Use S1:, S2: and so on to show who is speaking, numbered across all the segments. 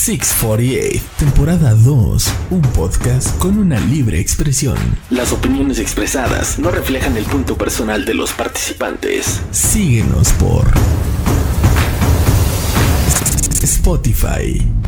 S1: 648, temporada 2, un podcast con una libre expresión. Las opiniones expresadas no reflejan el punto personal de los participantes. Síguenos por Spotify.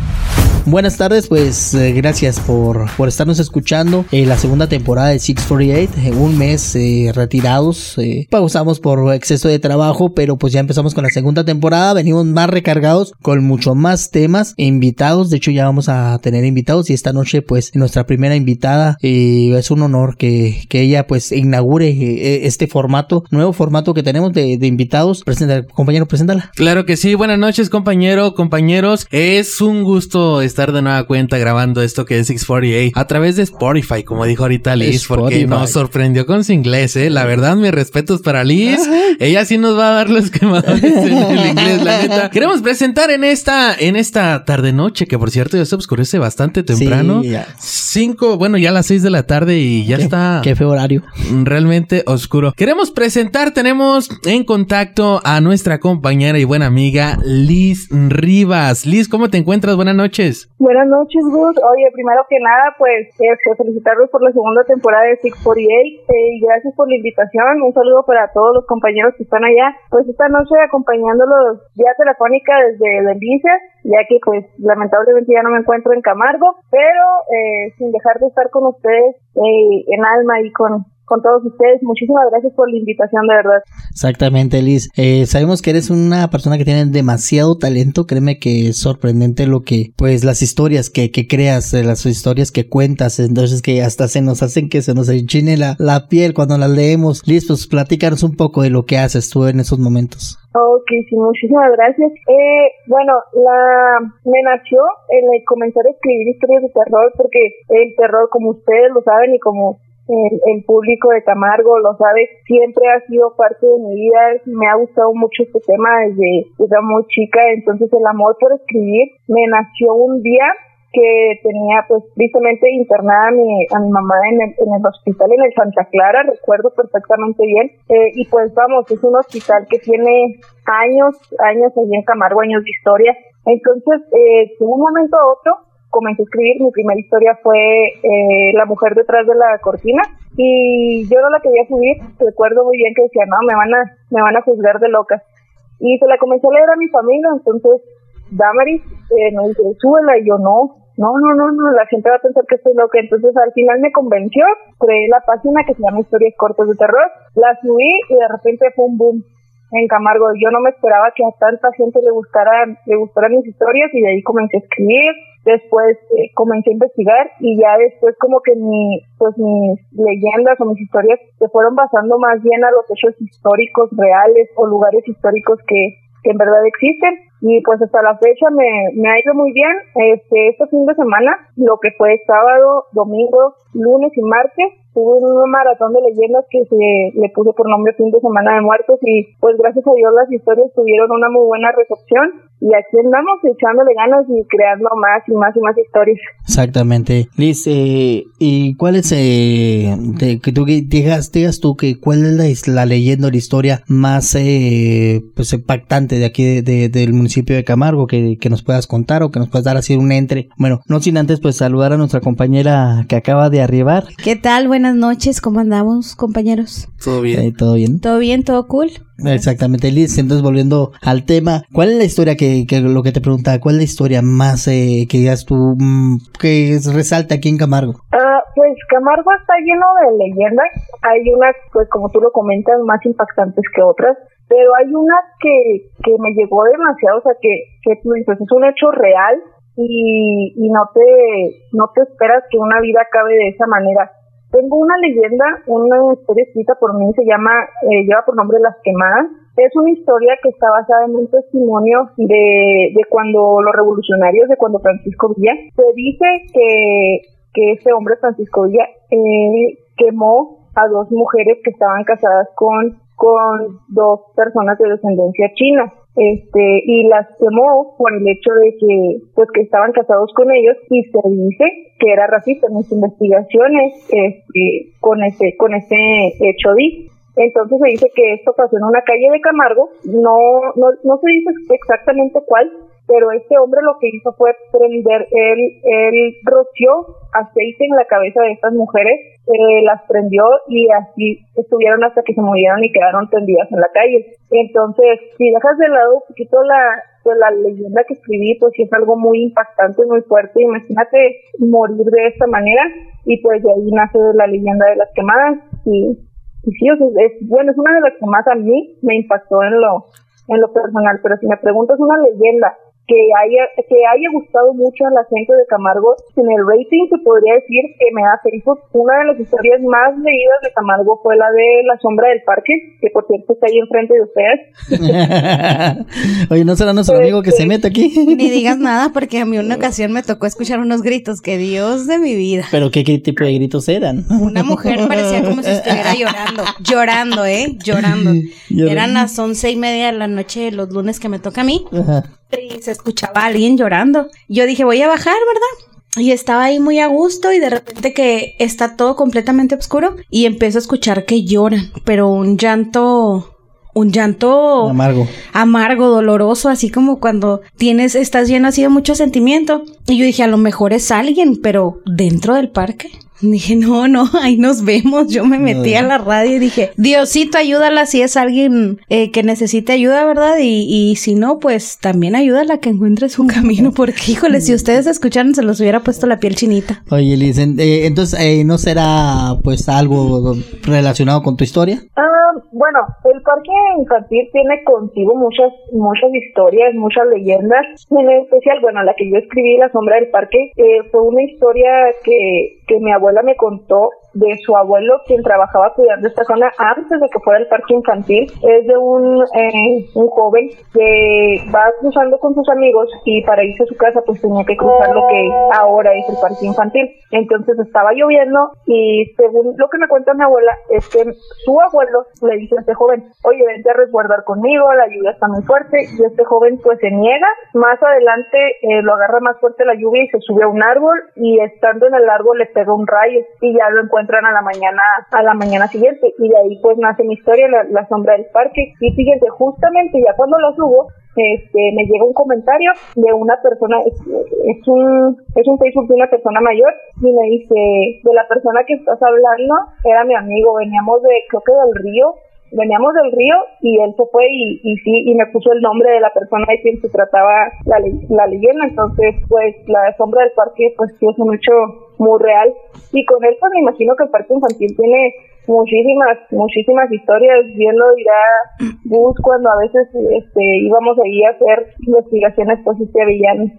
S2: Buenas tardes, pues eh, gracias por, por estarnos escuchando en la segunda temporada de 648, en un mes eh, retirados, eh, pausamos por exceso de trabajo, pero pues ya empezamos con la segunda temporada, venimos más recargados con mucho más temas, invitados, de hecho ya vamos a tener invitados y esta noche pues nuestra primera invitada es un honor que, que ella pues inaugure este formato, nuevo formato que tenemos de, de invitados. Presenta, compañero, preséntala.
S3: Claro que sí, buenas noches compañero, compañeros, es un gusto estar de nueva cuenta grabando esto que es 648 a través de Spotify, como dijo ahorita Liz, porque nos sorprendió con su inglés, ¿eh? La verdad, mis respetos para Liz. Ella sí nos va a dar los quemadores en el inglés, la neta. Queremos presentar en esta, en esta tarde noche, que por cierto ya se oscurece bastante temprano. Sí, Cinco, bueno, ya a las seis de la tarde y ya está.
S2: Qué feo horario.
S3: Realmente oscuro. Queremos presentar, tenemos en contacto a nuestra compañera y buena amiga Liz Rivas. Liz, ¿cómo te encuentras? Buenas noches.
S4: Buenas noches, Gus. Oye, primero que nada, pues este, felicitarlos por la segunda temporada de 648 eh, y gracias por la invitación. Un saludo para todos los compañeros que están allá. Pues esta noche acompañándolos vía telefónica desde Delicias, ya que pues lamentablemente ya no me encuentro en Camargo, pero eh, sin dejar de estar con ustedes eh, en alma y con con todos ustedes. Muchísimas gracias por la invitación, de verdad.
S2: Exactamente, Liz. Eh, sabemos que eres una persona que tiene demasiado talento. Créeme que es sorprendente lo que, pues, las historias que, que creas, eh, las historias que cuentas. Entonces, que hasta se nos hacen que se nos enchine la, la piel cuando las leemos. Liz, pues, platícanos un poco de lo que haces tú en esos momentos.
S4: Ok, sí, muchísimas gracias. Eh, bueno, la me nació el comenzar a escribir historias de terror porque el terror, como ustedes lo saben y como el, público de Camargo lo sabe, siempre ha sido parte de mi vida, me ha gustado mucho este tema desde, desde muy chica, entonces el amor por escribir me nació un día que tenía pues tristemente internada a mi, mamá en el, en el hospital en el Santa Clara, recuerdo perfectamente bien, eh, y pues vamos, es un hospital que tiene años, años allí en Camargo, años de historia, entonces eh, de un momento a otro comencé a escribir, mi primera historia fue eh, La mujer detrás de la cortina y yo no la quería subir, recuerdo muy bien que decía, no, me van a, me van a juzgar de loca. Y se la comencé a leer a mi familia, entonces Damaris eh, me dice, súbela y yo no, no, no, no, no, la gente va a pensar que estoy loca. Entonces al final me convenció, creé la página que se llama Historias Cortas de Terror, la subí y de repente fue un boom en Camargo. Yo no me esperaba que a tanta gente le gustaran, le gustaran mis historias y de ahí comencé a escribir. Después eh, comencé a investigar y ya después como que mi, pues mis leyendas o mis historias se fueron basando más bien a los hechos históricos reales o lugares históricos que, que en verdad existen y pues hasta la fecha me, me ha ido muy bien. Este, este fin de semana, lo que fue sábado, domingo, lunes y martes, tuve un maratón de leyendas que se le puse por nombre fin de semana de muertos y pues gracias a Dios las historias tuvieron una muy buena recepción y aquí andamos echándole ganas y creando más y más y más historias.
S2: Exactamente. Liz, eh, ¿y cuál es, eh, que tú digas, digas tú que cuál es la, leyenda o la historia más eh, pues impactante de aquí de, del municipio de Camargo que, que, nos puedas contar o que nos puedas dar así un entre? Bueno, no sin antes pues saludar a nuestra compañera que acaba de arribar.
S5: ¿Qué tal? Buenas noches, ¿cómo andamos compañeros?
S3: Todo bien.
S2: Eh, ¿Todo bien?
S5: Todo bien, todo cool.
S2: Exactamente, Liz. Entonces, volviendo al tema, ¿cuál es la historia que, que lo que te preguntaba, cuál es la historia más eh, que digas tú, mm, que resalta aquí en Camargo?
S4: Uh, pues Camargo está lleno de leyendas. Hay unas, pues como tú lo comentas, más impactantes que otras, pero hay una que, que me llegó demasiado, o sea, que, que tú dices, es un hecho real y, y no te no te esperas que una vida acabe de esa manera tengo una leyenda, una historia escrita por mí, se llama, eh, lleva por nombre Las Quemadas. Es una historia que está basada en un testimonio de, de cuando los revolucionarios, de cuando Francisco Villa, se dice que, que este hombre, Francisco Villa, eh, quemó a dos mujeres que estaban casadas con, con dos personas de descendencia china este y las quemó por el hecho de que pues que estaban casados con ellos y se dice que era racista en mis investigaciones este, con ese con ese hecho di. Entonces se dice que esto pasó en una calle de Camargo no no, no se dice exactamente cuál pero este hombre lo que hizo fue prender, él, él roció aceite en la cabeza de estas mujeres, eh, las prendió y así estuvieron hasta que se murieron y quedaron tendidas en la calle. Entonces, si dejas de lado un poquito la, pues, la leyenda que escribí, pues sí es algo muy impactante, muy fuerte. Imagínate morir de esta manera y pues de ahí nace la leyenda de las quemadas y, y sí, es, bueno, es una de las que más a mí me impactó en lo, en lo personal, pero si me preguntas una leyenda que haya, que haya gustado mucho a la gente de Camargo. En el rating se podría decir que me da Facebook. Una de las historias más leídas de Camargo fue la de La Sombra del Parque, que por cierto está ahí enfrente de ustedes.
S2: Oye, ¿no será nuestro amigo que se mete aquí?
S5: Ni digas nada porque a mí una ocasión me tocó escuchar unos gritos, que Dios de mi vida.
S2: ¿Pero qué, qué tipo de gritos eran?
S5: Una mujer parecía como si estuviera llorando, llorando, ¿eh? Llorando. Eran las once y media de la noche los lunes que me toca a mí. Ajá y se escuchaba a alguien llorando. Yo dije, voy a bajar, ¿verdad? Y estaba ahí muy a gusto y de repente que está todo completamente oscuro y empiezo a escuchar que lloran, pero un llanto un llanto
S2: amargo,
S5: amargo, doloroso, así como cuando tienes, estás lleno así de mucho sentimiento. Y yo dije, a lo mejor es alguien, pero dentro del parque. Dije, no, no, ahí nos vemos. Yo me metí a la radio y dije, Diosito, ayúdala si es alguien eh, que necesite ayuda, ¿verdad? Y, y si no, pues también ayúdala a que encuentre su camino, porque híjole, si ustedes escucharan, se los hubiera puesto la piel chinita.
S2: Oye, Liz, eh, entonces, eh, ¿no será pues algo relacionado con tu historia?
S4: Ah, bueno, el parque infantil tiene contigo muchas, muchas historias, muchas leyendas. En especial, bueno, la que yo escribí, La Sombra del Parque, fue una historia que, que mi abuela me contó de su abuelo, quien trabajaba cuidando esta zona antes de que fuera el parque infantil. Es de un, eh, un joven que va cruzando con sus amigos y para irse a su casa pues tenía que cruzar lo que ahora es el parque infantil. Entonces estaba lloviendo y según lo que me cuenta mi abuela es que su abuelo le dice a este joven, oye, vente a resguardar conmigo, la lluvia está muy fuerte y este joven pues se niega. Más adelante eh, lo agarra más fuerte la lluvia y se sube a un árbol y estando en el árbol le pega un rayo y ya lo encuentra entran a la mañana a la mañana siguiente y de ahí pues nace mi historia la, sombra del parque y fíjense justamente ya cuando lo subo este me llega un comentario de una persona es, un es un Facebook de una persona mayor y me dice de la persona que estás hablando era mi amigo veníamos de creo que del río veníamos del río y él se fue y, y sí, y me puso el nombre de la persona de quien se trataba la, la leyenda. Entonces, pues, la sombra del parque, pues sí es un muy real. Y con él, pues me imagino que el parque infantil tiene muchísimas, muchísimas historias. Bien lo dirá Gus cuando a veces este, íbamos ahí a hacer investigaciones, pues se veían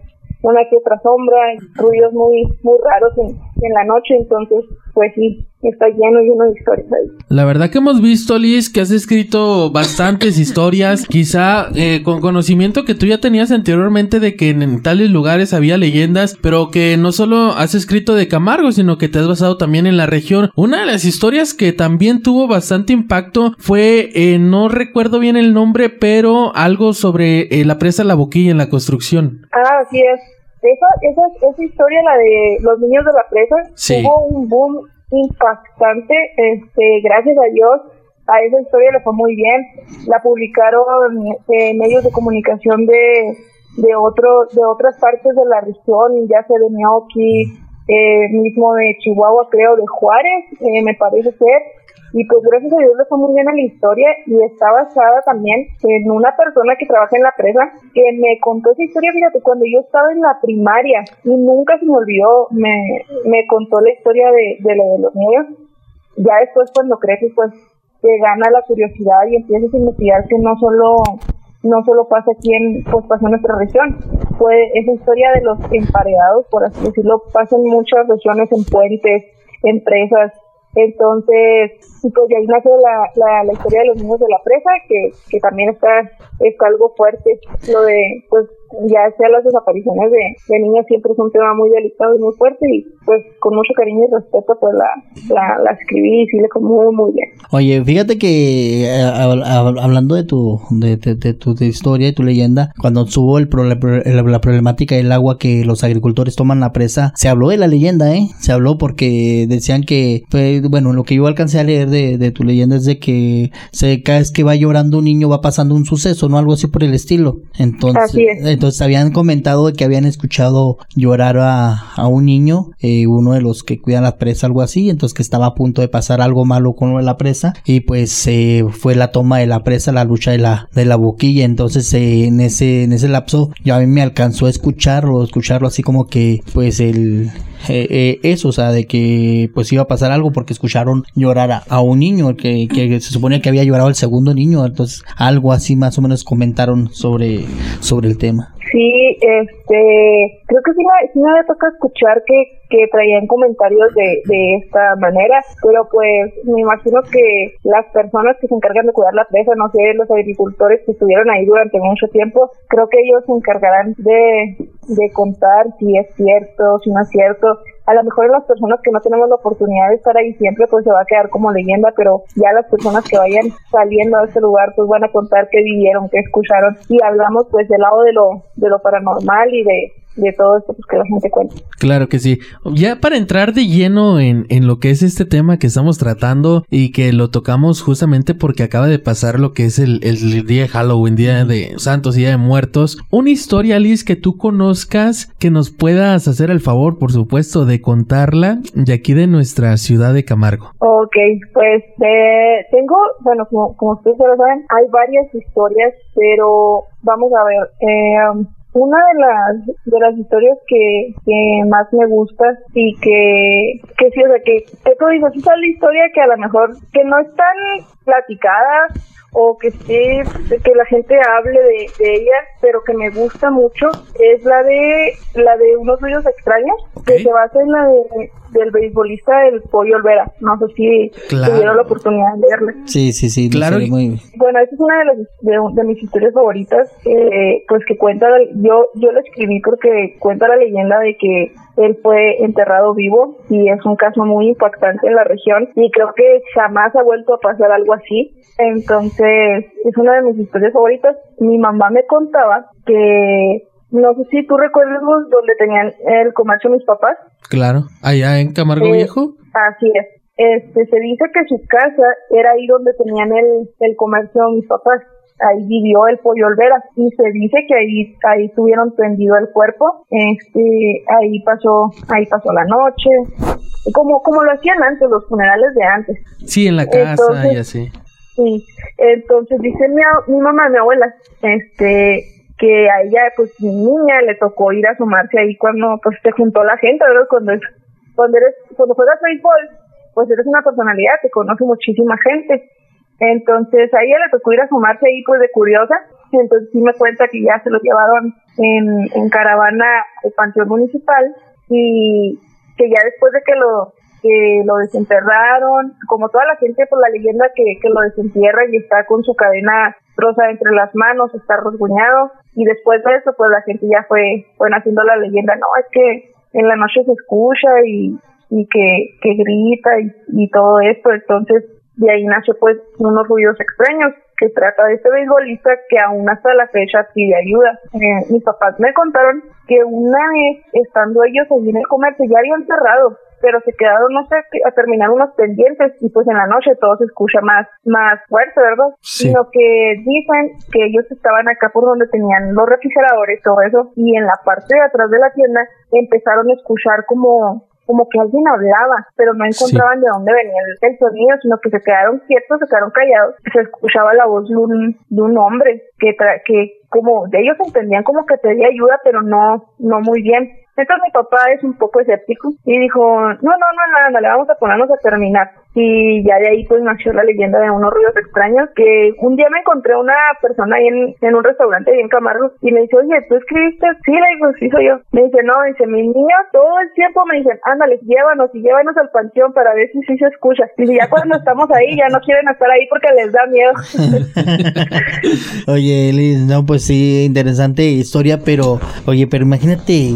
S4: una que otra sombra, ruidos muy, muy raros en la noche. Entonces, pues sí, está lleno, lleno de historias ahí.
S3: La verdad que hemos visto, Liz, que has escrito bastantes historias, quizá eh, con conocimiento que tú ya tenías anteriormente de que en, tales lugares había leyendas, pero que no solo has escrito de Camargo, sino que te has basado también en la región. Una de las historias que también tuvo bastante impacto fue, eh, no recuerdo bien el nombre, pero algo sobre eh, la presa La Boquilla en la construcción.
S4: Ah, así es. Esa, esa, esa historia, la de los niños de la presa, tuvo un boom impactante. Este, gracias a Dios, a esa historia le fue muy bien. La publicaron en medios de comunicación de, de, otro, de otras partes de la región, ya sea de Neoqui, eh, mismo de Chihuahua, creo, de Juárez, eh, me parece ser. Y pues gracias a Dios le fue muy bien a la historia y está basada también en una persona que trabaja en la presa que me contó esa historia, fíjate, cuando yo estaba en la primaria y nunca se me olvidó, me, me contó la historia de, de lo de los niños. Ya después cuando creces pues te gana la curiosidad y empiezas a investigar que no solo no solo pasa aquí en, pues pasa en nuestra región, fue esa historia de los emparedados, por así decirlo, pasa en muchas regiones, en puentes, empresas, entonces, pues de ahí nace la, la, la, historia de los niños de la presa, que, que también está, está algo fuerte, lo de, pues, ya sea las desapariciones de, de niños siempre es un tema muy delicado y muy fuerte y pues con mucho cariño y respeto pues la, la, la escribí y sí le muy muy bien.
S2: Oye, fíjate que eh, hablando de tu, de, de, tu historia, de tu leyenda, cuando subo el la problemática del agua que los agricultores toman la presa, se habló de la leyenda, ¿eh? Se habló porque decían que, pues, bueno, lo que yo alcancé a leer de, de tu leyenda es de que se, cada vez que va llorando un niño va pasando un suceso, ¿no? Algo así por el estilo. Entonces, Entonces habían comentado que habían escuchado llorar a, a un niño, eh, uno de los que cuidan la presa, algo así, entonces que estaba a punto de pasar algo malo con la presa. Y pues eh, fue la toma de la presa, la lucha de la, de la boquilla, entonces eh, en ese, en ese lapso ya a mí me alcanzó a escucharlo, escucharlo así como que pues el eh, eh, eso, o sea, de que pues iba a pasar algo porque escucharon llorar a, un niño que, que, se suponía que había llorado el segundo niño, entonces algo así más o menos comentaron sobre, sobre el tema.
S4: Sí, este, creo que sí me, sí me toca escuchar que, que traían comentarios de, de esta manera, pero pues me imagino que las personas que se encargan de cuidar la presa, no sé, los agricultores que estuvieron ahí durante mucho tiempo, creo que ellos se encargarán de, de contar si es cierto, si no es cierto, a lo mejor las personas que no tenemos la oportunidad de estar ahí siempre pues se va a quedar como leyenda, pero ya las personas que vayan saliendo a ese lugar pues van a contar qué vivieron, qué escucharon. Y hablamos pues del lado de lo de lo paranormal y de de todo esto pues, que la gente cuenta.
S3: Claro que sí. Ya para entrar de lleno en, en lo que es este tema que estamos tratando y que lo tocamos justamente porque acaba de pasar lo que es el, el día de Halloween, día de Santos, día de Muertos. Una historia, Liz, que tú conozcas, que nos puedas hacer el favor, por supuesto, de contarla de aquí de nuestra ciudad de Camargo.
S4: Ok, pues eh, tengo, bueno, como, como ustedes lo saben, hay varias historias, pero vamos a ver. Eh, una de las de las historias que, que más me gusta y que que sí o sea que, que tú dices esa es la historia que a lo mejor que no es tan platicada o que sí, que la gente hable de, de, ella, pero que me gusta mucho, es la de la de unos ruidos extraños, que se basa en la de, del beisbolista el Pollo Olvera. No sé si tuvieron la oportunidad de verla.
S2: Sí, sí, sí.
S3: Claro.
S4: Muy... Bueno, esa es una de, las, de, mis historias favoritas, eh, pues que cuenta, yo, yo la escribí porque cuenta la leyenda de que él fue enterrado vivo y es un caso muy impactante en la región y creo que jamás ha vuelto a pasar algo así. Entonces, es una de mis historias favoritas. Mi mamá me contaba que, no sé si tú recuerdas donde tenían el comercio mis papás.
S3: Claro, allá en Camargo Viejo.
S4: Así es. Este, se dice que su casa era ahí donde tenían el, el comercio mis papás ahí vivió el pollo Olvera y se dice que ahí ahí tuvieron tendido el cuerpo este ahí pasó ahí pasó la noche. Como como lo hacían antes los funerales de antes.
S3: Sí en la casa y así.
S4: sí. Entonces dice mi, mi mamá mi abuela este que a ella pues niña le tocó ir a asomarse ahí cuando pues se juntó la gente ¿verdad? cuando cuando eres cuando juegas béisbol pues eres una personalidad que conoce muchísima gente entonces a ella le tocó ir a sumarse ahí pues de curiosa. Entonces sí me cuenta que ya se lo llevaron en, en caravana al panteón municipal y que ya después de que lo que lo desenterraron, como toda la gente por la leyenda que, que lo desentierra y está con su cadena rosa entre las manos, está rasguñado y después de eso pues la gente ya fue, fue haciendo la leyenda, no, es que en la noche se escucha y, y que, que grita y, y todo esto, entonces de ahí nació pues unos ruidos extraños que trata de este beisbolista que aún hasta la fecha pide ayuda. Eh, mis papás me contaron que una vez estando ellos allí en el comercio ya habían cerrado, pero se quedaron, no sé, a terminar unos pendientes y pues en la noche todo se escucha más, más fuerte, ¿verdad? Sino que dicen que ellos estaban acá por donde tenían los refrigeradores, todo eso, y en la parte de atrás de la tienda empezaron a escuchar como como que alguien hablaba, pero no encontraban de dónde venía el, sonido, sino que se quedaron quietos, se quedaron callados. Se escuchaba la voz de un, de un hombre que, que como de ellos entendían como que pedía ayuda, pero no, no muy bien. Entonces mi papá es un poco escéptico y dijo, no, no, no, nada, no, le vamos a ponernos a terminar. Y ya de ahí pues nació la leyenda de unos ruidos extraños que un día me encontré una persona ahí en, en un restaurante ahí en Camargo y me dice, oye, ¿tú escribiste? Sí, le digo, sí soy yo. Me dice, no, dice, mis niños todo el tiempo me dicen, ándale, llévanos y llévanos al panteón para ver si sí se escucha. Y ya cuando estamos ahí ya no quieren estar ahí porque les da miedo.
S2: oye, no, pues sí, interesante historia, pero, oye, pero imagínate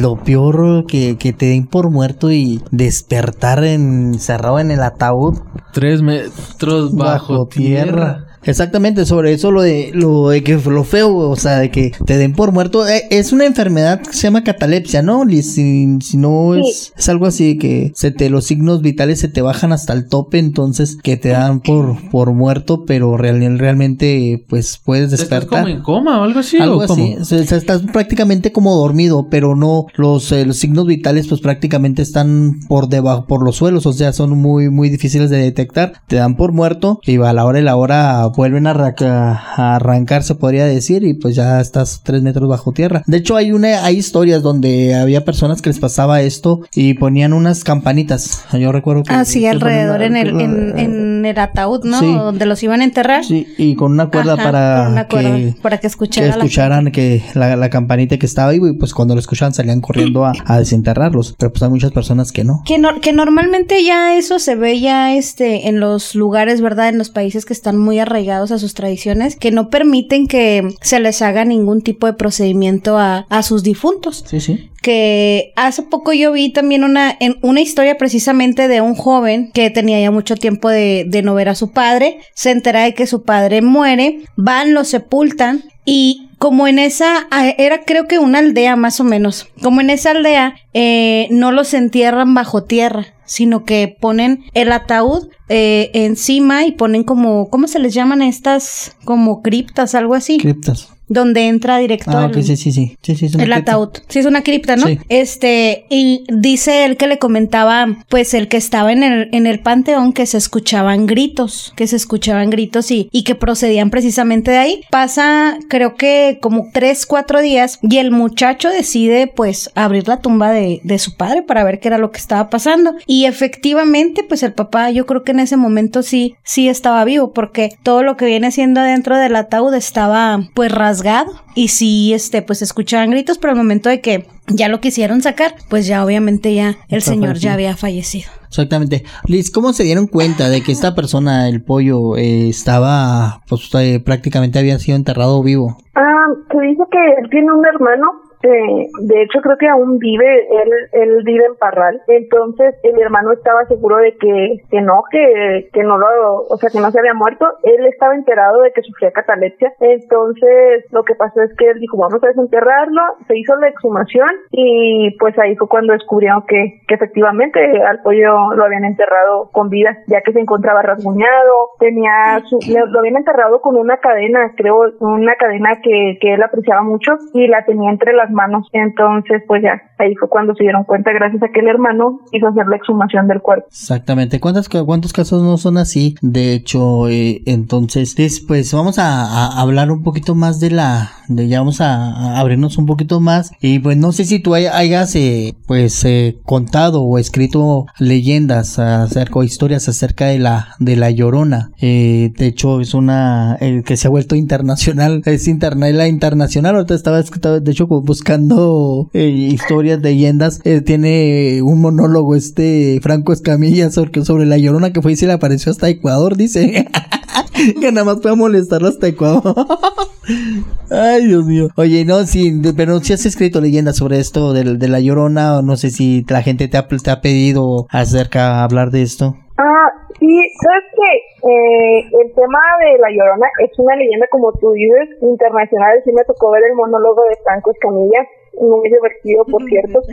S2: lo peor que, que te den por muerto y despertar encerrado en el ataúd.
S3: Tres metros bajo, tierra.
S2: Exactamente, sobre eso lo de lo de que lo feo, o sea, de que te den por muerto, eh, es una enfermedad que se llama catalepsia, ¿no? Si, si no es, es algo así que se te los signos vitales se te bajan hasta el tope, entonces que te dan por por muerto, pero real, realmente pues puedes despertar.
S3: ¿Estás como en coma o algo así?
S2: Algo así, o sea, estás prácticamente como dormido, pero no los, eh, los signos vitales pues prácticamente están por debajo por los suelos, o sea, son muy muy difíciles de detectar, te dan por muerto y a la hora y la hora vuelven a, arrancar, se podría decir, y pues ya estás tres metros bajo tierra. De hecho, hay una, hay historias donde había personas que les pasaba esto y ponían unas campanitas. Yo recuerdo que.
S5: Ah, sí, alrededor en, el, en, el ataúd, ¿no? Donde los iban a enterrar.
S2: Sí, y con una cuerda para. que,
S5: para que escucharan.
S2: Que escucharan la... que la, campanita que estaba ahí, y pues cuando lo escuchaban salían corriendo a, desenterrarlos. Pero pues hay muchas personas que no.
S5: Que, no, que normalmente ya eso se ve ya este en los lugares, ¿verdad? En los países que están muy arraigados a sus tradiciones, que no permiten que se les haga ningún tipo de procedimiento a, a sus difuntos.
S2: Sí, sí
S5: que hace poco yo vi también una, en una historia precisamente de un joven que tenía ya mucho tiempo de, de, no ver a su padre, se entera de que su padre muere, van, lo sepultan y como en esa, era creo que una aldea más o menos, como en esa aldea eh, no los entierran bajo tierra, sino que ponen el ataúd eh, encima y ponen como, ¿cómo se les llaman estas? Como criptas, algo así.
S2: Criptas
S5: donde entra directo
S2: ah, el, sí, sí, sí. sí,
S5: es el ataúd. Sí, es una cripta, ¿no? Este, y dice él que le comentaba, pues el que estaba en el, en el panteón, que se escuchaban gritos, que se escuchaban gritos y, y que procedían precisamente de ahí. Pasa, creo que como tres, cuatro días, y el muchacho decide, pues, abrir la tumba de, de su padre para ver qué era lo que estaba pasando. Y efectivamente, pues el papá, yo creo que en ese momento sí, sí estaba vivo, porque todo lo que viene siendo dentro del ataúd estaba, pues, rasgado y sí, este, pues escuchaban gritos, pero al momento de que ya lo quisieron sacar, pues ya obviamente ya el señor ya había fallecido.
S2: Exactamente. Liz, ¿cómo se dieron cuenta de que esta persona, el pollo, eh, estaba, pues eh, prácticamente había sido enterrado vivo?
S4: Ah, se dice que él tiene un hermano eh, de hecho, creo que aún vive, él, él vive en Parral. Entonces, el hermano estaba seguro de que, que no, que, que no lo, o sea, que no se había muerto. Él estaba enterado de que sufría catalepsia. Entonces, lo que pasó es que él dijo, vamos a desenterrarlo. Se hizo la exhumación y pues ahí fue cuando descubrieron que, que efectivamente al pollo lo habían enterrado con vida, ya que se encontraba rasguñado, tenía su, lo habían enterrado con una cadena, creo, una cadena que, que él apreciaba mucho y la tenía entre las manos. Entonces, pues ya, ahí fue cuando se dieron cuenta, gracias a que el hermano hizo hacer la exhumación del cuerpo.
S2: Exactamente. ¿Cuántos, cuántos casos no son así? De hecho, eh, entonces, pues vamos a, hablar un poquito más de la, de ya vamos a, abrirnos un poquito más. Y pues no sé si tú hayas, eh, pues, eh, contado o escrito leyendas acerca o historias acerca de la, de la llorona. de hecho, es una, que se ha vuelto internacional, es internet, la internacional. Ahorita estaba, de hecho, pues buscando eh, historias, leyendas, eh, tiene un monólogo este Franco Escamilla sobre, sobre la llorona que fue y se le apareció hasta Ecuador, dice. que nada más puede molestarlo hasta Ecuador. Ay, Dios mío. Oye, no, sí, pero si has escrito leyendas sobre esto de, de la llorona, o no sé si la gente te ha, te ha pedido acerca hablar de esto.
S4: Ah, sí, sabes que eh, el tema de La Llorona es una leyenda, como tú dices, internacional. Sí me tocó ver el monólogo de Franco Escamilla muy divertido, por cierto.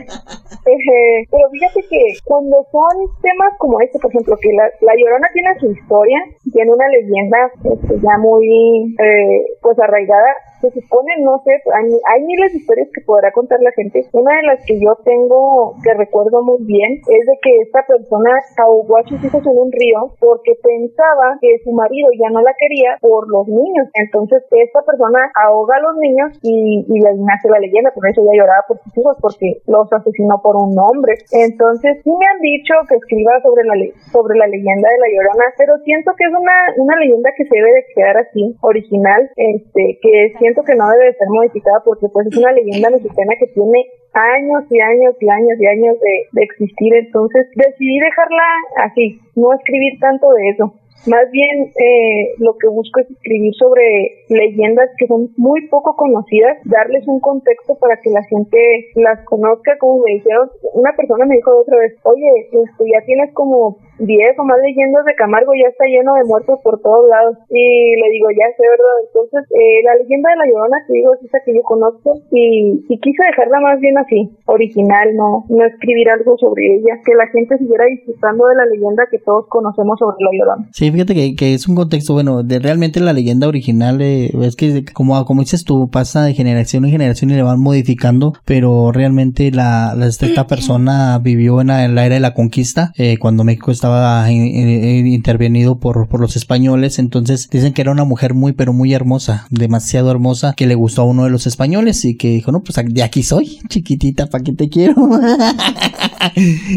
S4: Eh, pero fíjate que cuando son temas como este, por ejemplo, que la, la Llorona tiene su historia, tiene una leyenda este, ya muy eh, pues arraigada, se supone, no sé, hay, hay, miles de historias que podrá contar la gente. Una de las que yo tengo, que recuerdo muy bien, es de que esta persona ahogó a sus hijos en un río porque pensaba que su marido ya no la quería por los niños. Entonces, esta persona ahoga a los niños y, y nace la leyenda, por eso ella lloraba por sus hijos porque los asesinó por un hombre. Entonces, sí me han dicho que escriba sobre la, sobre la leyenda de la Llorona, pero siento que es una, una leyenda que se debe de quedar así, original, este, que siento que no debe ser modificada porque pues es una leyenda mexicana que tiene años y años y años y años de, de existir, entonces decidí dejarla así, no escribir tanto de eso. Más bien eh, lo que busco es escribir sobre leyendas que son muy poco conocidas, darles un contexto para que la gente las conozca, como me dijeron, una persona me dijo otra vez, oye, este, ya tienes como 10 o más leyendas de Camargo, ya está lleno de muertos por todos lados. Y le digo, ya sé, ¿verdad? Entonces, eh, la leyenda de la Llorona que digo es esa que yo conozco y, y quise dejarla más bien así, original, no, no escribir algo sobre ella, que la gente siguiera disfrutando de la leyenda que todos conocemos sobre la Llorona.
S2: Sí, fíjate que, que es un contexto, bueno, de realmente la leyenda original, eh, es que como, como dices tú, pasa de generación en generación y le van modificando, pero realmente la, esta persona vivió en la, en la era de la conquista, eh, cuando México estaba intervenido por, por los españoles, entonces dicen que era una mujer muy pero muy hermosa, demasiado hermosa, que le gustó a uno de los españoles y que dijo, no, pues de aquí soy, chiquitita, ¿para qué te quiero?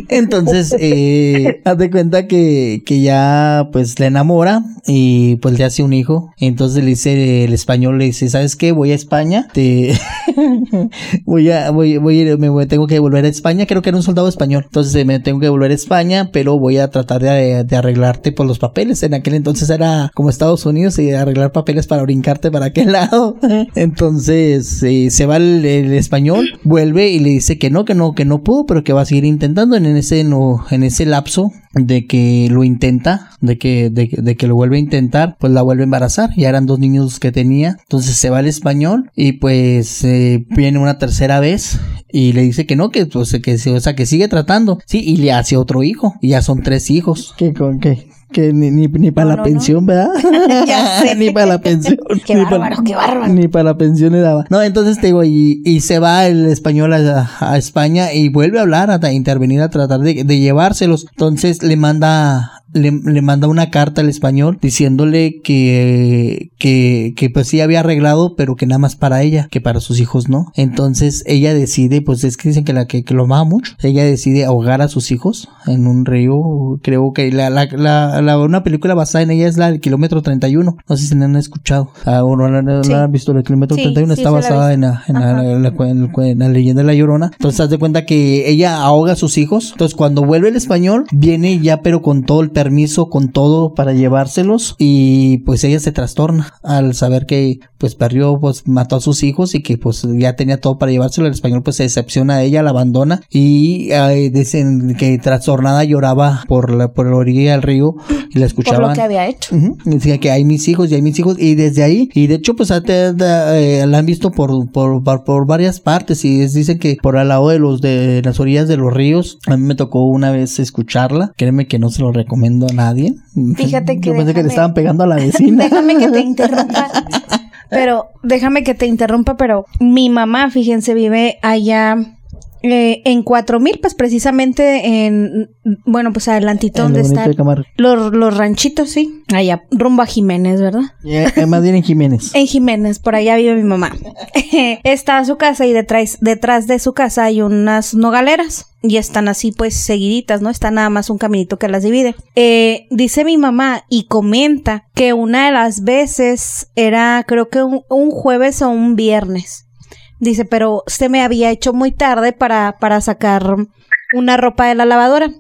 S2: entonces, eh, haz de cuenta que, que ya pues le enamora y pues le hace un hijo, entonces le dice el español, le dice, ¿sabes qué? Voy a España, te voy a, voy, voy, me tengo que volver a España, creo que era un soldado español, entonces me tengo que volver a España, pero voy a tratar de, arreglarte por los papeles. En aquel entonces era como Estados Unidos y arreglar papeles para brincarte para aquel lado. Entonces eh, se va el, español, vuelve y le dice que no, que no, que no pudo, pero que va a seguir intentando. En ese, en ese lapso de que lo intenta, de que, de, que lo vuelve a intentar, pues la vuelve a embarazar. Ya eran dos niños que tenía. Entonces se va el español y pues eh, viene una tercera vez y le dice que no, que pues que, o sea, que sigue tratando. Sí, y le hace otro hijo. Y ya son tres hijos. ¿Qué con qué? Que ni, ni, ni para la pensión, ¿verdad? ni para la pensión.
S5: qué bárbaro, qué bárbaro.
S2: Ni para la pensión le daba. No, entonces te digo, y, y se va el español a, España y vuelve a hablar, a, intervenir, a tratar de, de llevárselos. Entonces le manda le, le, manda una carta al español diciéndole que, que, que pues sí había arreglado, pero que nada más para ella, que para sus hijos no. Entonces ella decide, pues es que dicen que la que, lo amaba mucho, ella decide ahogar a sus hijos en un río, creo que la, la, la, una película basada en ella es la del kilómetro 31, no sé si la han escuchado, ah, o no la, han visto, el kilómetro 31 está basada en, la, en, la, leyenda de la llorona, entonces haz de cuenta que ella ahoga a sus hijos, entonces cuando vuelve el español, viene ya pero con todo el permiso con todo para llevárselos y pues ella se trastorna al saber que pues perdió, pues mató a sus hijos y que pues ya tenía todo para llevárselo. El español pues se decepciona a ella, la abandona y dicen que trastornada lloraba por la, por la orilla del río y la escuchaban. Por
S5: lo que había hecho.
S2: Decía que hay mis hijos y hay mis hijos y desde ahí y de hecho pues eh, la han visto por, por, por, varias partes y dicen que por al lado de los de las orillas de los ríos a mí me tocó una vez escucharla. Créeme que no se lo recomiendo a nadie.
S5: Fíjate que.
S2: Yo pensé que le estaban pegando a la vecina.
S5: déjame que te interrumpa. Pero, déjame que te interrumpa, pero mi mamá, fíjense, vive allá eh, en 4000, pues precisamente en, bueno, pues adelantito donde están los, los ranchitos, sí, allá, rumbo a Jiménez, ¿verdad?
S2: Yeah, más bien en Jiménez.
S5: en Jiménez, por allá vive mi mamá. Está su casa y detrás, detrás de su casa hay unas nogaleras y están así pues seguiditas, ¿no? Está nada más un caminito que las divide. Eh, dice mi mamá y comenta que una de las veces era creo que un jueves o un viernes Dice, pero se me había hecho muy tarde para, para sacar una ropa de la lavadora.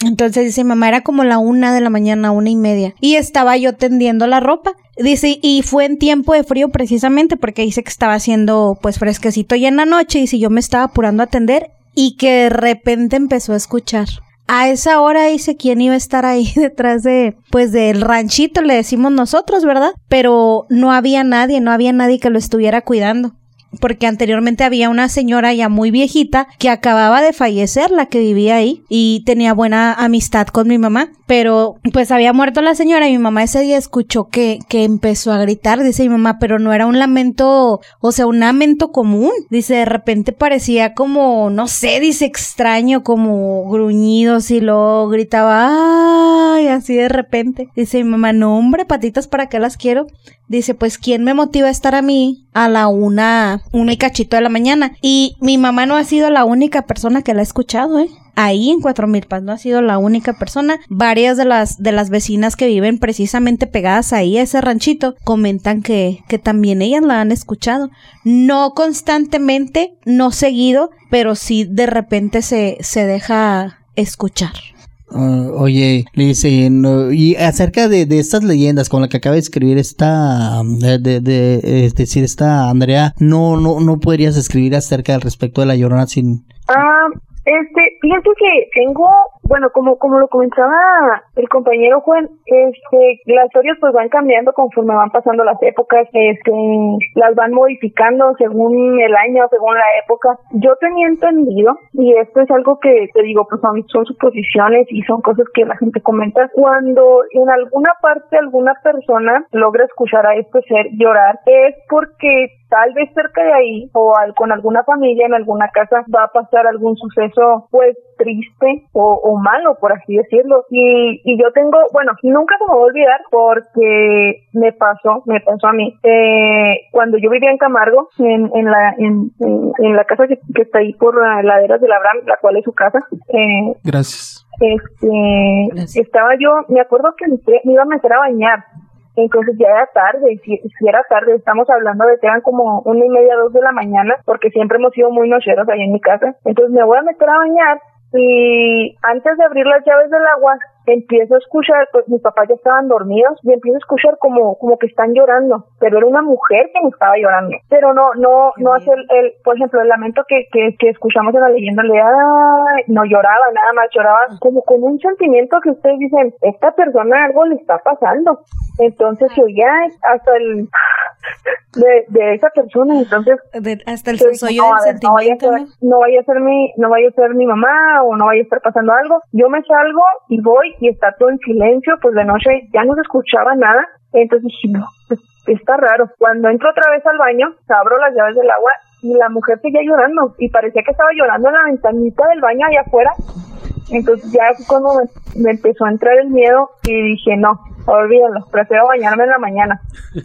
S5: Entonces dice, mamá, era como la una de la mañana, una y media. Y estaba yo tendiendo la ropa. Dice, y fue en tiempo de frío precisamente porque dice que estaba haciendo pues fresquecito ya en la noche. Y si yo me estaba apurando a atender y que de repente empezó a escuchar. A esa hora dice quién iba a estar ahí detrás de, pues del ranchito, le decimos nosotros, ¿verdad? Pero no había nadie, no había nadie que lo estuviera cuidando porque anteriormente había una señora ya muy viejita que acababa de fallecer, la que vivía ahí, y tenía buena amistad con mi mamá, pero pues había muerto la señora y mi mamá ese día escuchó que, que empezó a gritar, dice mi mamá, pero no era un lamento, o sea, un lamento común, dice, de repente parecía como, no sé, dice extraño, como gruñidos y luego gritaba, ay, así de repente, dice mi mamá, no hombre, patitas, ¿para qué las quiero? Dice, pues, ¿quién me motiva a estar a mí a la una, una y cachito de la mañana? Y mi mamá no ha sido la única persona que la ha escuchado, ¿eh? Ahí en Cuatro Milpas no ha sido la única persona. Varias de las, de las vecinas que viven precisamente pegadas ahí a ese ranchito comentan que, que también ellas la han escuchado. No constantemente, no seguido, pero sí de repente se, se deja escuchar.
S2: Ah, oye, dice, y acerca de, de, estas leyendas con la que acaba de escribir esta, de, de, es decir, esta Andrea, no, no, no podrías escribir acerca del respecto de la llorona sin...
S4: Ah, este, fíjate que tengo, bueno, como como lo comentaba el compañero Juan, este, las historias pues van cambiando conforme van pasando las épocas, este, las van modificando según el año, según la época. Yo tenía entendido, y esto es algo que te digo, pues son, son suposiciones y son cosas que la gente comenta, cuando en alguna parte alguna persona logra escuchar a este ser llorar, es porque tal vez cerca de ahí o con alguna familia en alguna casa va a pasar algún suceso pues triste o, malo por así decirlo. Y, y yo tengo bueno nunca se me va a olvidar porque me pasó me pasó a mí. Eh, cuando yo vivía en Camargo en, en la en, en, la casa que, está ahí por laderas de la Abraham la cual es su casa
S3: eh, gracias.
S4: este estaba yo me acuerdo que me iba a meter a bañar entonces ya era tarde, si, si era tarde, estamos hablando de que eran como una y media, dos de la mañana, porque siempre hemos sido muy nocheros ahí en mi casa. Entonces me voy a meter a bañar y antes de abrir las llaves del agua, empiezo a escuchar, pues mis papás ya estaban dormidos y empiezo a escuchar como, como que están llorando, pero era una mujer que me estaba llorando. Pero no, no, no hace el, el, por ejemplo, el lamento que, que, que escuchamos en la leyenda, le no lloraba, nada más lloraba como con un sentimiento que ustedes dicen, esta persona algo le está pasando. Entonces se oía hasta el de, de esa persona, entonces
S5: hasta el sentimiento. No, vaya a ser,
S4: no vaya a ser mi, no vaya a ser mi mamá o no vaya a estar pasando algo. Yo me salgo y voy y está todo en silencio, pues de noche ya no se escuchaba nada. Entonces dije, no, pues, está raro. Cuando entro otra vez al baño, abro las llaves del agua y la mujer seguía llorando y parecía que estaba llorando en la ventanita del baño allá afuera. Entonces ya cuando me empezó a entrar el miedo y dije, no, olvídalo, prefiero bañarme en la mañana.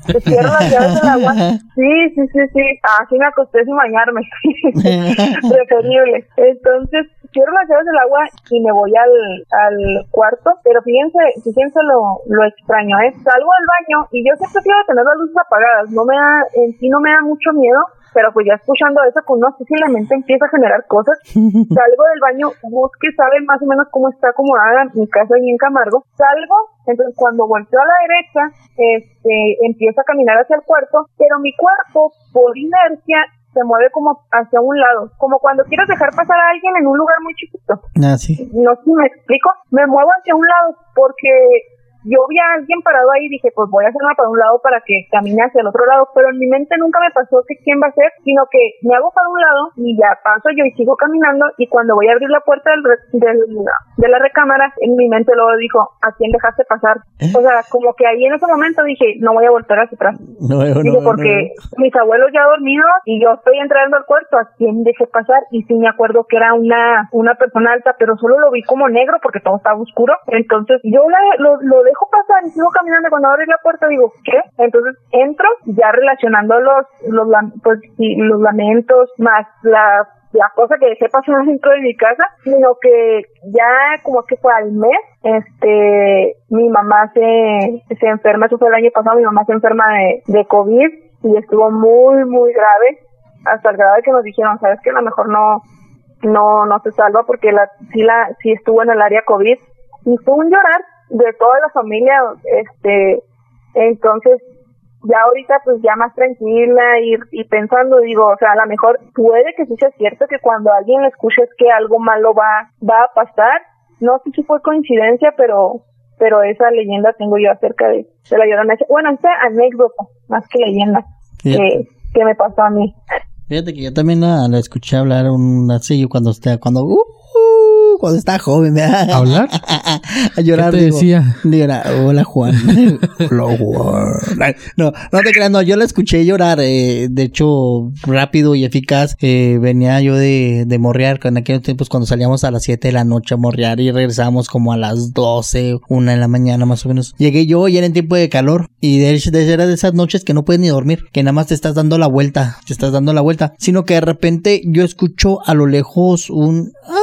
S4: Te cierro las llaves del agua. Sí, sí, sí, sí. Así me acosté sin bañarme. Preferible. Entonces, cierro las llaves del agua y me voy al, al cuarto. Pero fíjense, fíjense lo, lo extraño, ¿eh? Salgo del baño y yo siempre quiero tener las luces apagadas. No me da, en sí no me da mucho miedo pero pues ya escuchando eso, pues no sé si la mente empieza a generar cosas. Salgo del baño, busque, sabe más o menos cómo está acomodada mi casa ahí en Camargo. Salgo, entonces cuando volteo a la derecha, este, empiezo a caminar hacia el cuarto, pero mi cuerpo, por inercia, se mueve como hacia un lado, como cuando quieres dejar pasar a alguien en un lugar muy chiquito.
S2: Ah, sí.
S4: No sé si me explico, me muevo hacia un lado porque yo vi a alguien parado ahí y dije, pues voy a hacerla para un lado para que camine hacia el otro lado, pero en mi mente nunca me pasó que quién va a ser, sino que me hago para un lado y ya paso yo y sigo caminando y cuando voy a abrir la puerta del, del de la recámara, en mi mente luego dijo, ¿a quién dejaste pasar? O sea, como que ahí en ese momento dije, no voy a volver hacia atrás. No, porque mis abuelos ya dormidos y yo estoy entrando al cuarto, ¿a quién dejé pasar? Y sí me acuerdo que era una, una persona alta, pero solo lo vi como negro porque todo estaba oscuro. Entonces yo lo, lo dejo pasar y caminando. Cuando abrí la puerta digo, ¿qué? Entonces entro ya relacionando los, los, pues, los lamentos más la cosa que dejé pasar dentro de mi casa, sino que ya como que fue al mes, este, mi mamá se, se enferma, eso fue el año pasado, mi mamá se enferma de, COVID y estuvo muy, muy grave, hasta el grado de que nos dijeron, sabes que a lo mejor no, no, no se salva porque la, sí la, sí estuvo en el área COVID y fue un llorar de toda la familia, este, entonces ya ahorita pues ya más tranquila y, y pensando digo, o sea, a lo mejor puede que sí sea cierto que cuando alguien escuche que algo malo va, va a pasar, no sé si fue coincidencia, pero pero esa leyenda tengo yo acerca de, de la llorona. Bueno, esta anécdota, más que leyenda, que, que me pasó a mí.
S2: Fíjate que yo también la, escuché hablar un así cuando esté cuando uh, cuando estaba joven.
S3: ¿A hablar?
S2: a llorar.
S3: ¿Qué te decía?
S2: hola Juan. hola Juan. No, no te creas, no, yo la escuché llorar. Eh, de hecho, rápido y eficaz. Eh, venía yo de, de morrear. En aquellos tiempos cuando salíamos a las 7 de la noche a morrear y regresábamos como a las 12, una de la mañana más o menos. Llegué yo y era en tiempo de calor. Y de hecho, era de esas noches que no puedes ni dormir. Que nada más te estás dando la vuelta. Te estás dando la vuelta. Sino que de repente yo escucho a lo lejos un... ¡Ah!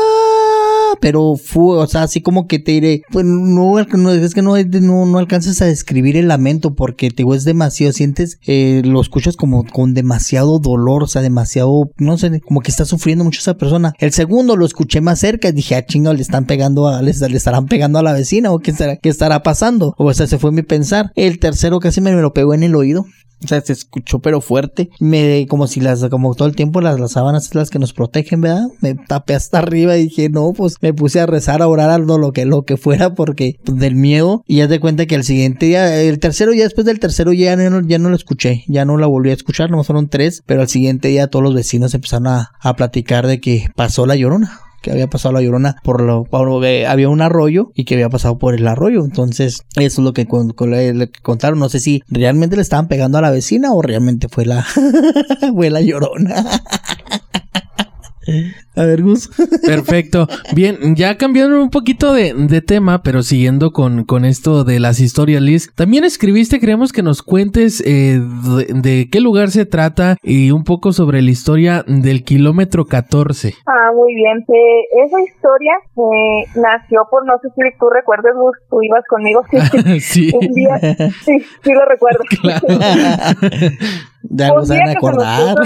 S2: Pero fue, o sea, así como que te diré, pues no, es que no, no, no alcanzas a describir el lamento porque te digo, es demasiado, sientes, eh, lo escuchas como con demasiado dolor, o sea, demasiado, no sé, como que está sufriendo mucho esa persona. El segundo lo escuché más cerca y dije, ah, chinga, le están pegando a, le, estarán pegando a la vecina o qué estará, qué estará pasando. O sea, se fue mi pensar. El tercero casi me, me lo pegó en el oído. O sea, se escuchó pero fuerte. Me, como si las, como todo el tiempo las, las sábanas son las que nos protegen, ¿verdad? Me tapé hasta arriba y dije, no, pues me puse a rezar, a orar algo, lo que, lo que fuera, porque pues, del miedo. Y ya te cuenta que el siguiente día, el tercero, ya después del tercero ya no, ya no lo escuché, ya no la volví a escuchar, no fueron tres, pero al siguiente día todos los vecinos empezaron a, a platicar de que pasó la llorona que había pasado la llorona por lo, que había un arroyo y que había pasado por el arroyo. Entonces, eso es lo que, le, contaron. No sé si realmente le estaban pegando a la vecina o realmente fue la, fue la llorona. A ver, Gus.
S3: Perfecto. Bien, ya cambiando un poquito de, tema, pero siguiendo con, con, esto de las historias, Liz. También escribiste, queremos que nos cuentes eh, de, qué lugar se trata y un poco sobre la historia del kilómetro 14.
S4: Ah, muy bien. Eh, esa historia eh, nació por, no sé si tú recuerdas, Gus, tú ibas conmigo.
S3: sí.
S4: Un día, sí, sí lo recuerdo.
S2: De algo se van a acordar.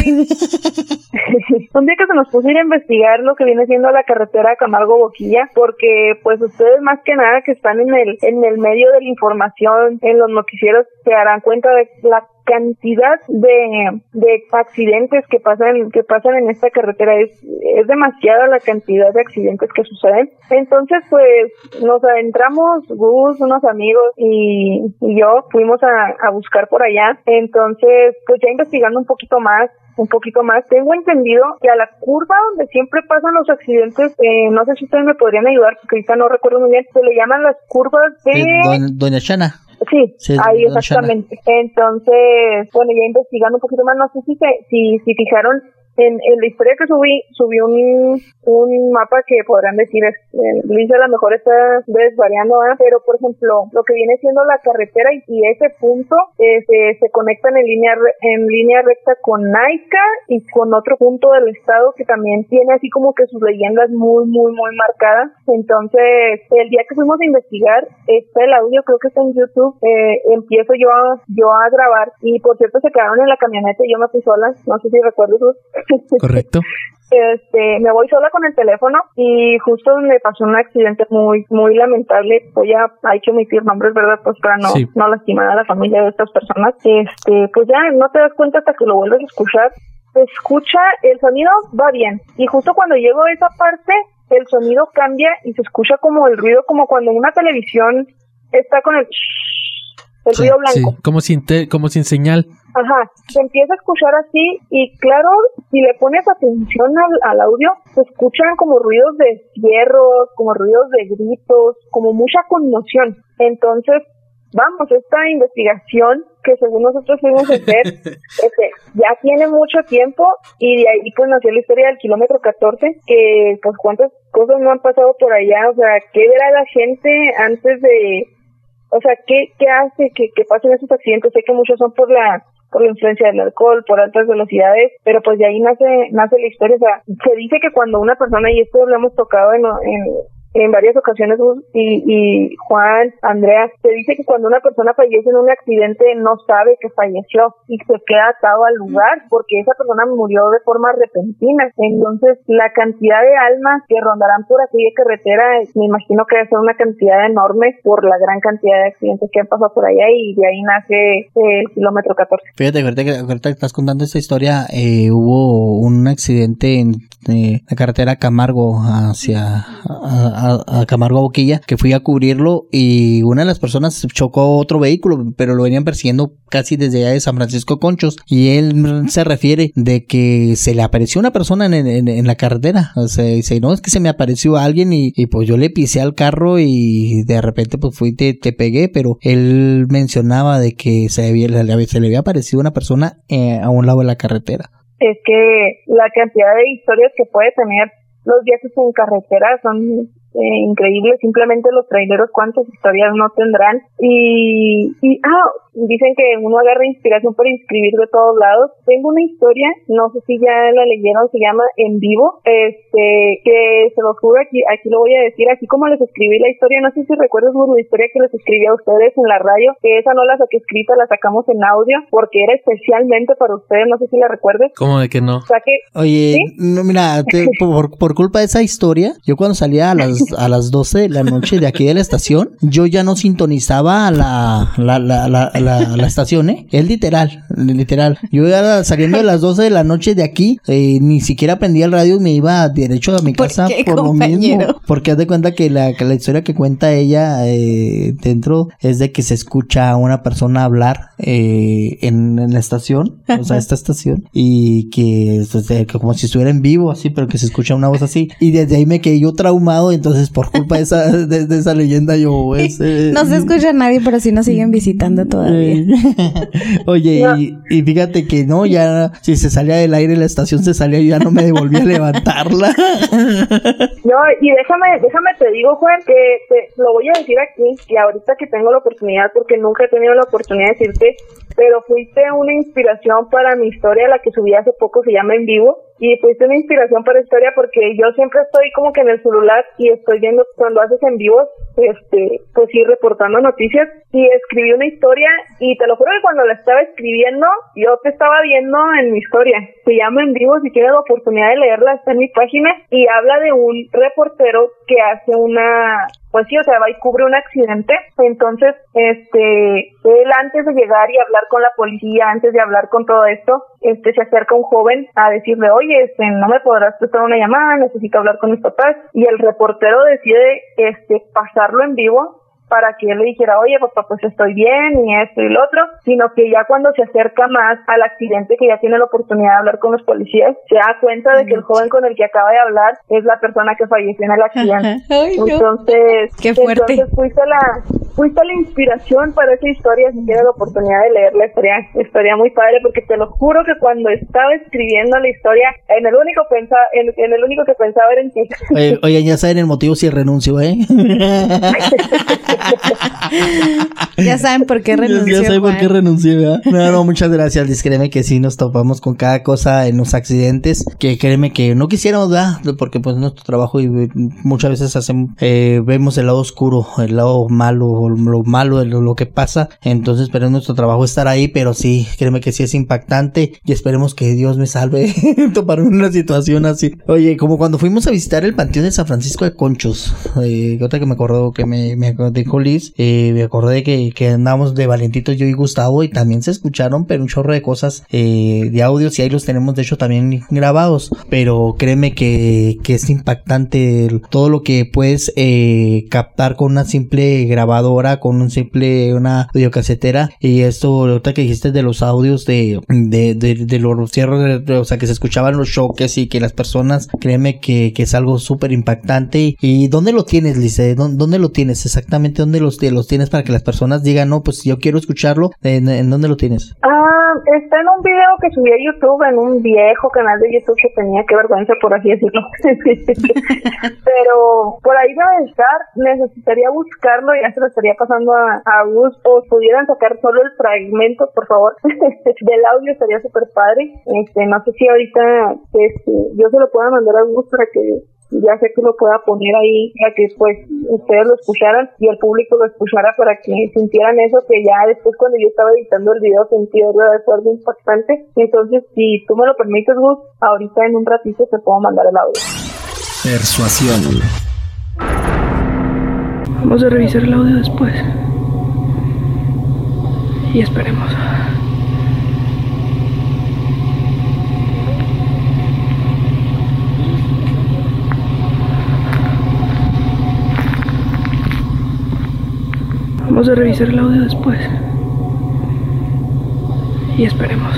S4: un día que se nos puso a ir a investigar lo que viene siendo la carretera Camargo Boquilla, porque pues ustedes más que nada que están en el, en el medio de la información, en los noticieros, se darán cuenta de la cantidad de, de accidentes que pasan que pasan en esta carretera es, es demasiada la cantidad de accidentes que suceden entonces pues nos adentramos Gus unos amigos y, y yo fuimos a, a buscar por allá entonces pues ya investigando un poquito más un poquito más. Tengo entendido que a la curva donde siempre pasan los accidentes, eh, no sé si ustedes me podrían ayudar, porque ahorita no recuerdo muy bien, se le llaman las curvas de...
S2: Doña Chana.
S4: Sí, ahí exactamente. Entonces, bueno, ya investigando un poquito más, no sé si, se, si, si fijaron en, en, la historia que subí, subí un, un mapa que podrán decir, es, eh, a lo mejor está desvariando, pero por ejemplo, lo que viene siendo la carretera y, ese punto este, se conectan en línea, en línea recta con Naica y con otro punto del estado que también tiene así como que sus leyendas muy, muy, muy marcadas. Entonces, el día que fuimos a investigar, está el audio, creo que está en YouTube, eh, empiezo yo a, yo a grabar y por cierto se quedaron en la camioneta y yo me fui sola, no sé si recuerdas
S3: Correcto.
S4: Este, me voy sola con el teléfono y justo me pasó un accidente muy, muy lamentable. Voy a, hay que omitir nombres, ¿verdad? Pues para no, no lastimar a la familia de estas personas. Este, pues ya no te das cuenta hasta que lo vuelves a escuchar. escucha, el sonido va bien. Y justo cuando llego a esa parte, el sonido cambia y se escucha como el ruido, como cuando una televisión está con el, el ruido blanco.
S3: como sin, como sin señal.
S4: Ajá, se empieza a escuchar así y claro, si le pones atención al, audio, se escuchan como ruidos de cierros, como ruidos de gritos, como mucha conmoción. Entonces, vamos, esta investigación que según nosotros fuimos a hacer, este, ya tiene mucho tiempo y de ahí pues nació la historia del kilómetro 14, que pues cuántas cosas no han pasado por allá, o sea, qué verá la gente antes de, o sea, qué, qué hace que, que pasen esos accidentes, sé que muchos son por la por la influencia del alcohol, por altas velocidades, pero pues de ahí nace, nace la historia. O sea, se dice que cuando una persona, y esto lo hemos tocado en, en en varias ocasiones y, y Juan, Andrea, se dice que cuando una persona fallece en un accidente no sabe que falleció y se queda atado al lugar porque esa persona murió de forma repentina. Entonces, la cantidad de almas que rondarán por aquella carretera, me imagino que debe ser una cantidad enorme por la gran cantidad de accidentes que han pasado por allá y de ahí nace el kilómetro 14.
S2: Fíjate, ahorita que, ahorita que estás contando esta historia, eh, hubo un accidente en eh, la carretera Camargo hacia a, Camargo a Boquilla, que fui a cubrirlo y una de las personas chocó otro vehículo, pero lo venían persiguiendo casi desde allá de San Francisco Conchos y él se refiere de que se le apareció una persona en, la carretera, o sea, dice, no, es que se me apareció alguien y, pues yo le pisé al carro y de repente pues fui te, te, pegué, pero él mencionaba de que se, había, le había aparecido una persona eh, a un lado de la carretera.
S4: Es que la cantidad de historias que puede tener los viajes en carretera son eh, increíble, simplemente los traileros cuántas historias no tendrán. Y, y, ah, dicen que uno agarra inspiración para inscribir de todos lados. Tengo una historia, no sé si ya la leyeron, se llama En Vivo, este, que se lo juro aquí, aquí lo voy a decir, así como les escribí la historia, no sé si recuerdas la historia que les escribí a ustedes en la radio, que esa no la saqué escrita, la sacamos en audio, porque era especialmente para ustedes, no sé si la recuerdes.
S3: ¿Cómo de que no?
S2: Oye, no, mira, por, por, culpa de esa historia, yo cuando salía a las, a las 12 de la noche de aquí de la estación, yo ya no sintonizaba la, la, la, la, la, estación, ¿eh? Es literal, literal. Yo iba saliendo de las 12 de la noche de aquí, eh, ni siquiera prendía el radio y me iba derecho a mi casa por, lo mismo. Porque haz de cuenta que la, que la historia que cuenta ella eh, dentro es de que se escucha a una persona hablar eh, en, en, la estación, o sea, esta estación, y que, pues, como si estuviera en vivo, así, pero que se escucha una voz así. Y desde ahí me quedé yo traumado, entonces por culpa de esa, de, esa leyenda yo...
S5: Ese, no se escucha a nadie, pero sí nos siguen visitando todavía.
S2: Oye, y, fíjate que no, ya si se salía del aire la estación se salía y ya no me devolví a levantarla.
S4: no, y déjame, déjame te digo, Juan, que te, lo voy a decir aquí, y ahorita que tengo la oportunidad, porque nunca he tenido la oportunidad de decirte, pero fuiste una inspiración para mi historia, la que subí hace poco, se llama En Vivo, y fuiste una inspiración para historia porque yo siempre estoy como que en el celular y estoy viendo cuando haces en vivo, este, pues sí, reportando noticias y escribí una historia y te lo juro que cuando la estaba escribiendo, yo te estaba viendo en mi historia. Se llama En Vivo, si tienes la oportunidad de leerla, está en mi página y habla de un reportero que hace una, pues sí, o sea, va y cubre un accidente. Entonces, este, él antes de llegar y hablar con la policía, antes de hablar con todo esto, este, se acerca un joven a decirle, oye, este, no me podrás prestar una llamada, necesito hablar con mis papás. Y el reportero decide, este, en vivo para que él le dijera, oye, papá, pues estoy bien y esto y lo otro, sino que ya cuando se acerca más al accidente, que ya tiene la oportunidad de hablar con los policías, se da cuenta de que el joven con el que acaba de hablar es la persona que falleció en el accidente. entonces,
S5: Qué fuerte.
S4: entonces fuiste la, fuiste la inspiración para esa historia, si tienes la oportunidad de leerla, estaría, estaría muy padre, porque te lo juro que cuando estaba escribiendo la historia, en el único pensaba, en, el único que pensaba era en ti.
S2: Oye, ya saben el motivo si renuncio, ¿eh?
S5: ya saben por qué renunció.
S2: Ya, saben por qué renuncié, ¿verdad? No, no, muchas gracias, Liz. Créeme que sí nos topamos con cada cosa en los accidentes que créeme que no quisiéramos, ¿verdad? Porque pues nuestro trabajo y muchas veces hacemos, eh, vemos el lado oscuro, el lado malo, lo malo de lo, que pasa. Entonces, pero es nuestro trabajo estar ahí, pero sí, créeme que sí es impactante y esperemos que Dios me salve topar una situación así. Oye, como cuando fuimos a visitar el Panteón de San Francisco de Conchos, eh, otra que me acuerdo que me, me dijo Liz, eh, me acordé que, que andamos de Valentitos yo y Gustavo y también se escucharon, pero un chorro de cosas eh, de audios y ahí los tenemos de hecho también grabados, pero créeme que, es impactante todo lo que puedes eh, captar con una simple grabadora, con un simple, una videocasetera y esto, ahorita que dijiste de los audios de, de, de, los cierros, o sea, que se escuchaban los choques y que las personas, créeme que, es algo súper impactante y ¿dónde lo tienes, Liz? ¿Dónde lo tienes exactamente? ¿Dónde los, los tienes para que las personas digan, no, pues yo quiero escucharlo? ¿En, dónde lo tienes?
S4: Ah, está en un video que subí a YouTube, en un viejo canal de YouTube que tenía, que vergüenza por así decirlo. Pero por ahí debe estar, necesitaría buscarlo, ya se lo estaría pasando a, a Gus, o pudieran sacar solo el fragmento, por favor, del audio, estaría súper padre. Este, no sé si ahorita este, yo se lo pueda mandar a Gus para que ya sé que lo pueda poner ahí para que pues ustedes lo escucharan y el público lo escuchara para que sintieran eso que ya después cuando yo estaba editando el video sentí de algo impactante. Entonces, si tú me lo permites, Gus, ahorita en un ratito te puedo mandar el audio.
S1: Persuasión.
S6: Vamos a revisar el audio después. Y esperemos. Vamos a revisar el audio después. Y esperemos.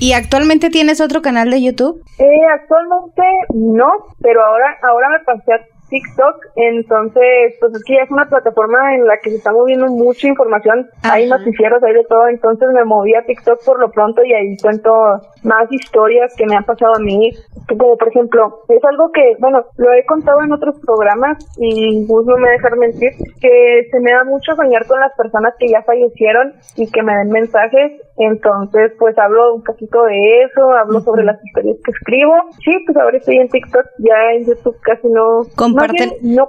S5: ¿Y actualmente tienes otro canal de YouTube?
S4: Eh, actualmente no, pero ahora ahora me pasé a TikTok, entonces, pues es que ya es una plataforma en la que se está moviendo mucha información, hay noticieros, hay de todo, entonces me moví a TikTok por lo pronto y ahí cuento más historias que me han pasado a mí, como por ejemplo, es algo que, bueno, lo he contado en otros programas y Gus no me dejar mentir, que se me da mucho soñar con las personas que ya fallecieron y que me den mensajes, entonces pues hablo un poquito de eso, hablo sobre las historias que escribo, sí, pues ahora estoy en TikTok, ya en YouTube casi no...
S5: Comparten, no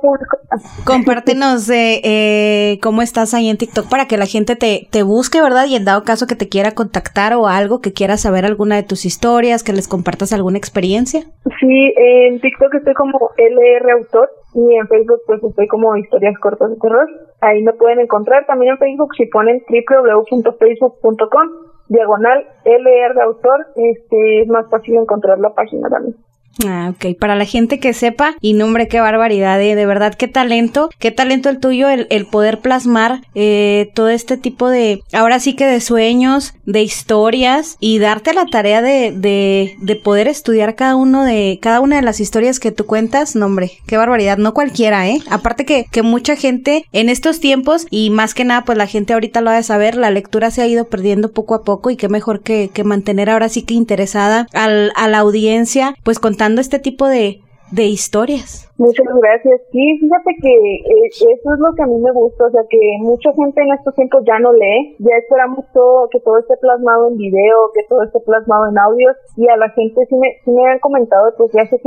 S5: Compártenos eh, cómo estás ahí en TikTok para que la gente te, te busque, ¿verdad? Y en dado caso que te quiera contactar o algo, que quiera saber alguna de tus historias, que les compartas alguna experiencia.
S4: Sí, en TikTok estoy como LR Autor y en Facebook pues estoy como Historias Cortas de Terror. Ahí me pueden encontrar también en Facebook si ponen www.facebook.com diagonal LR autor, este es más fácil encontrar la página también.
S5: Ah, ok. Para la gente que sepa, y nombre, qué barbaridad, ¿eh? de verdad, qué talento, qué talento el tuyo, el, el poder plasmar eh, todo este tipo de, ahora sí que de sueños, de historias, y darte la tarea de, de, de poder estudiar cada uno de, cada una de las historias que tú cuentas, nombre, qué barbaridad, no cualquiera, ¿eh? Aparte que, que mucha gente en estos tiempos, y más que nada, pues la gente ahorita lo ha de saber, la lectura se ha ido perdiendo poco a poco, y qué mejor que, que mantener ahora sí que interesada al, a la audiencia, pues contando este tipo de, historias.
S4: Muchas gracias. Sí, fíjate que eh, eso es lo que a mí me gusta, o sea, que mucha gente en estos tiempos ya no lee, ya esperamos todo, que todo esté plasmado en video, que todo esté plasmado en audios, y a la gente sí me, sí me han comentado, pues ya hace,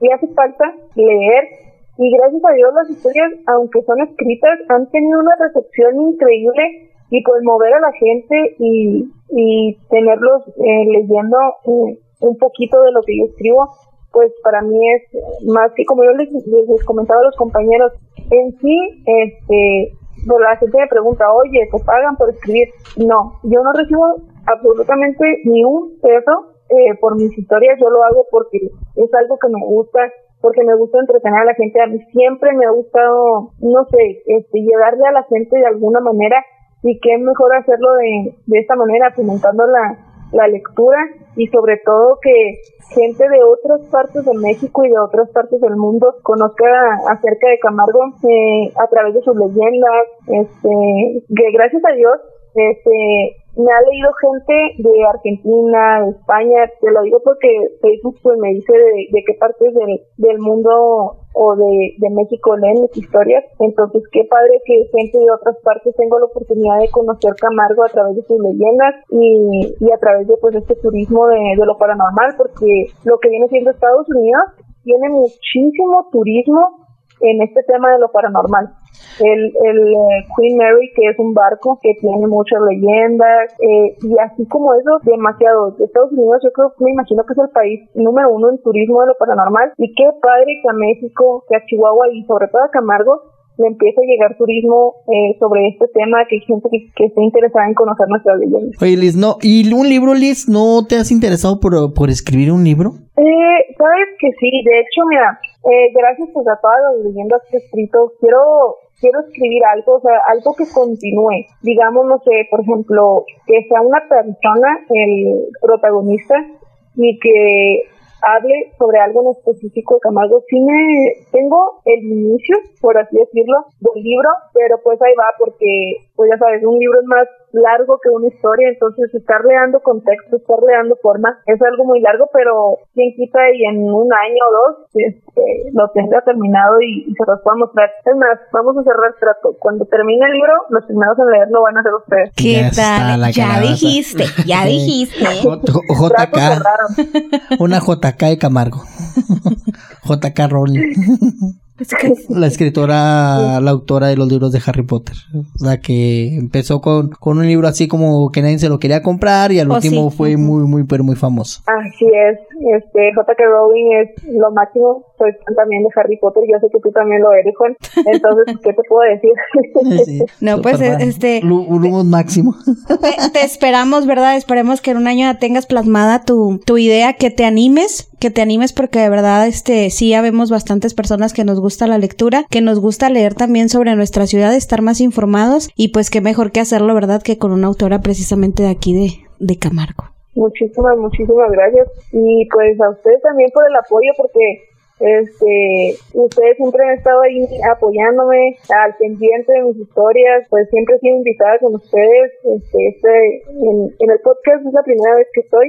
S4: ya hace falta leer, y gracias a Dios las historias, aunque son escritas, han tenido una recepción increíble, y pues mover a la gente y, y tenerlos eh, leyendo eh, un poquito de lo que yo escribo, pues para mí es más que como yo les, les, comentaba a los compañeros, en sí, este, pues la gente me pregunta, oye, ¿te pagan por escribir? No, yo no recibo absolutamente ni un peso eh, por mis historias, yo lo hago porque es algo que me gusta, porque me gusta entretener a la gente, a mí siempre me ha gustado, no sé, este, llegarle a la gente de alguna manera y qué mejor hacerlo de, de esta manera, fomentando la, la lectura y sobre todo que gente de otras partes de México y de otras partes del mundo conozca acerca de Camargo eh, a través de sus leyendas, este, que gracias a Dios este, me ha leído gente de Argentina, España, te lo digo porque Facebook pues me dice de, de qué partes del, del mundo o de, de México leen mis historias, entonces qué padre que gente de otras partes tenga la oportunidad de conocer Camargo a través de sus leyendas y, y a través de pues este turismo de, de lo paranormal, porque lo que viene siendo Estados Unidos tiene muchísimo turismo en este tema de lo paranormal el, el eh, Queen Mary, que es un barco que tiene muchas leyendas, eh, y así como eso, demasiado. De Estados Unidos, yo creo, me imagino que es el país número uno en turismo de lo paranormal, y qué padre que a México, que a Chihuahua y sobre todo a Camargo le empieza a llegar turismo eh, sobre este tema, que hay gente que, que esté interesada en conocer nuestras leyendas.
S2: Oye, Liz, no, ¿y un libro, Liz, no te has interesado por, por escribir un libro?
S4: Eh, sabes que sí, de hecho, mira, eh, gracias pues, a todas las leyendas que he escrito, quiero quiero escribir algo, o sea, algo que continúe. Digamos, no sé, por ejemplo, que sea una persona el protagonista y que hable sobre algo en específico de Camargo. Sí me tengo el inicio, por así decirlo, del libro, pero pues ahí va porque, pues ya sabes, un libro es más largo que una historia, entonces estar leando contexto, estar leando forma, es algo muy largo, pero quien quita y en un año o dos este, lo tenga terminado y, se los pueda mostrar. Es más, vamos a cerrar trato. Cuando termine el libro, los primeros en leerlo van a ser ustedes.
S5: ¿Qué tal? Ya dijiste, ya dijiste.
S2: JK. Una JK de Camargo. JK Rowling. La escritora, la autora de los libros de Harry Potter. O sea, que empezó con, con un libro así como que nadie se lo quería comprar y al oh, último fue muy, muy, pero muy famoso.
S4: Así es. Este, J.K. Rowling es lo máximo. Soy también de Harry Potter. Yo sé que tú también lo eres, Juan. Entonces, ¿qué te puedo decir?
S5: no, pues, este...
S2: Un máximo.
S5: Te, esperamos, ¿verdad? Esperemos que en un año tengas plasmada tu, tu idea, que te animes, que te animes porque de verdad, este, sí, ya vemos bastantes personas que nos gusta la lectura, que nos gusta leer también sobre nuestra ciudad, estar más informados y pues qué mejor que hacerlo, ¿verdad? Que con una autora precisamente de aquí de, de Camargo.
S4: Muchísimas, muchísimas gracias. Y pues a ustedes también por el apoyo, porque Este, ustedes siempre han estado ahí apoyándome al pendiente de mis historias, pues siempre he sido invitada con ustedes. Este, este en, el podcast es la primera vez que estoy.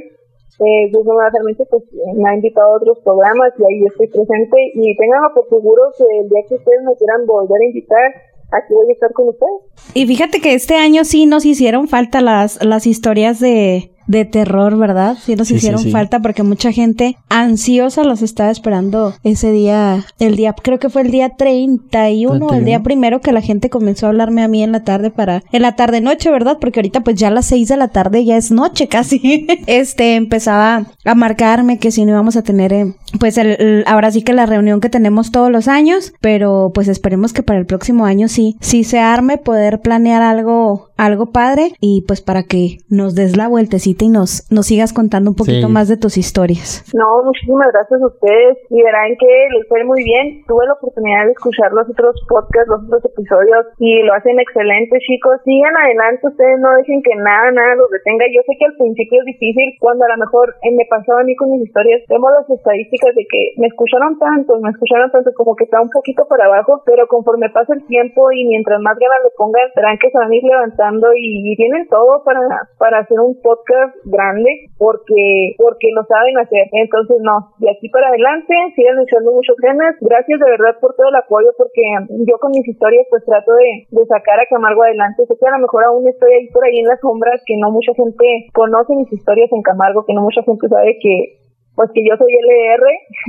S4: Eh, realmente pues me ha invitado a otros programas y ahí estoy presente y tenganlo por seguro que el día que ustedes me quieran volver a invitar, aquí voy a estar con ustedes.
S5: Y fíjate que este año sí nos hicieron falta las, las historias de, de terror, ¿verdad? Sí nos hicieron falta porque mucha gente ansiosa los estaba esperando ese día, el día, creo que fue el día 31, el día primero que la gente comenzó a hablarme a mí en la tarde para, en la tarde noche, ¿verdad? Porque ahorita pues ya a las 6 de la tarde ya es noche casi. este empezaba a marcarme que si no íbamos a tener, eh, pues el, ahora sí que la reunión que tenemos todos los años, pero pues esperemos que para el próximo año sí, sí se arme, poder planear algo, algo padre y pues para que nos des la vueltecita y nos, nos sigas contando un poquito más de tus historias.
S4: No, muchísimas gracias a ustedes y verán que les fue muy bien. Tuve la oportunidad de escuchar los otros podcasts, los otros episodios y lo hacen excelente, chicos. Sigan adelante, ustedes no dejen que nada, nada los detenga. Yo sé que al principio es difícil cuando a lo mejor eh, me pasaba a mí con mis historias. Vemos las estadísticas de que me escucharon tanto, me escucharon tanto como que está un poquito para abajo, pero conforme pasa el tiempo y mientras más ganas le pongan, verán que se van a ir levantando y, y tienen todo para, para hacer un podcast grande porque porque lo saben hacer. Entonces, no, de aquí para adelante siguen echando muchos ganas. Gracias de verdad por todo el apoyo porque yo con mis historias pues trato de, de sacar a Camargo adelante. Sé que a lo mejor aún estoy ahí por ahí en las sombras, que no mucha gente conoce mis historias en Camargo, que no mucha gente sabe que pues que yo soy LR,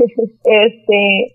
S4: este,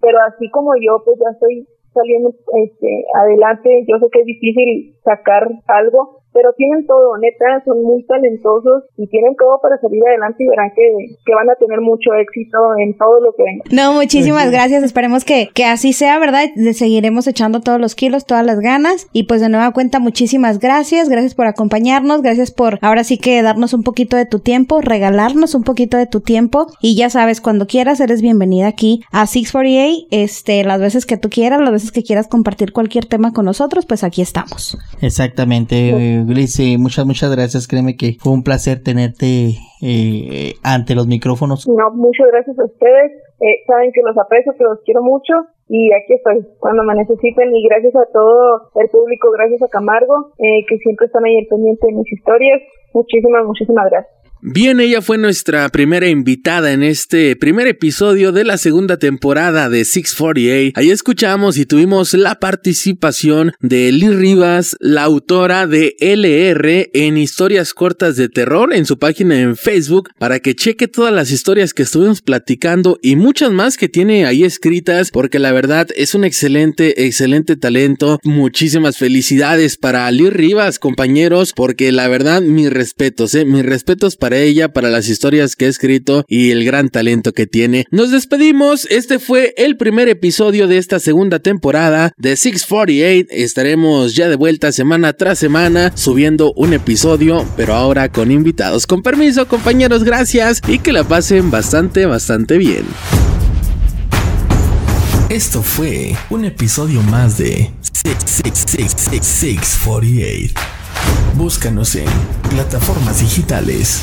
S4: pero así como yo pues ya estoy saliendo este adelante, yo sé que es difícil sacar algo, pero tienen todo, neta, son muy talentosos y tienen todo para salir adelante y verán que, que van a tener mucho éxito en todo lo que venga.
S5: No, muchísimas gracias, esperemos que, que así sea, ¿verdad? Le seguiremos echando todos los kilos, todas las ganas y pues de nueva cuenta muchísimas gracias, gracias por acompañarnos, gracias por ahora sí que darnos un poquito de tu tiempo, regalarnos un poquito de tu tiempo y ya sabes, cuando quieras eres bienvenida aquí a 648, este, las veces que tú quieras, las veces que quieras compartir cualquier tema con nosotros, pues aquí estamos.
S2: Exactamente. Glicy, muchas, muchas gracias. Créeme que fue un placer tenerte eh, ante los micrófonos.
S4: No, muchas gracias a ustedes. Eh, saben que los aprecio, que los quiero mucho y aquí estoy cuando me necesiten y gracias a todo el público, gracias a Camargo, eh, que siempre están ahí al pendiente de mis historias. Muchísimas, muchísimas gracias.
S3: Bien, ella fue nuestra primera invitada en este primer episodio de la segunda temporada de 648. Ahí escuchamos y tuvimos la participación de Liz Rivas, la autora de LR en historias cortas de terror en su página en Facebook para que cheque todas las historias que estuvimos platicando y muchas más que tiene ahí escritas porque la verdad es un excelente, excelente talento. Muchísimas felicidades para Liz Rivas, compañeros, porque la verdad mis respetos, eh, mis respetos para ella, para las historias que ha escrito y el gran talento que tiene. Nos despedimos, este fue el primer episodio de esta segunda temporada de 648. Estaremos ya de vuelta semana tras semana subiendo un episodio, pero ahora con invitados. Con permiso, compañeros, gracias y que la pasen bastante, bastante bien. Esto fue un episodio más de 648. Búscanos en plataformas digitales.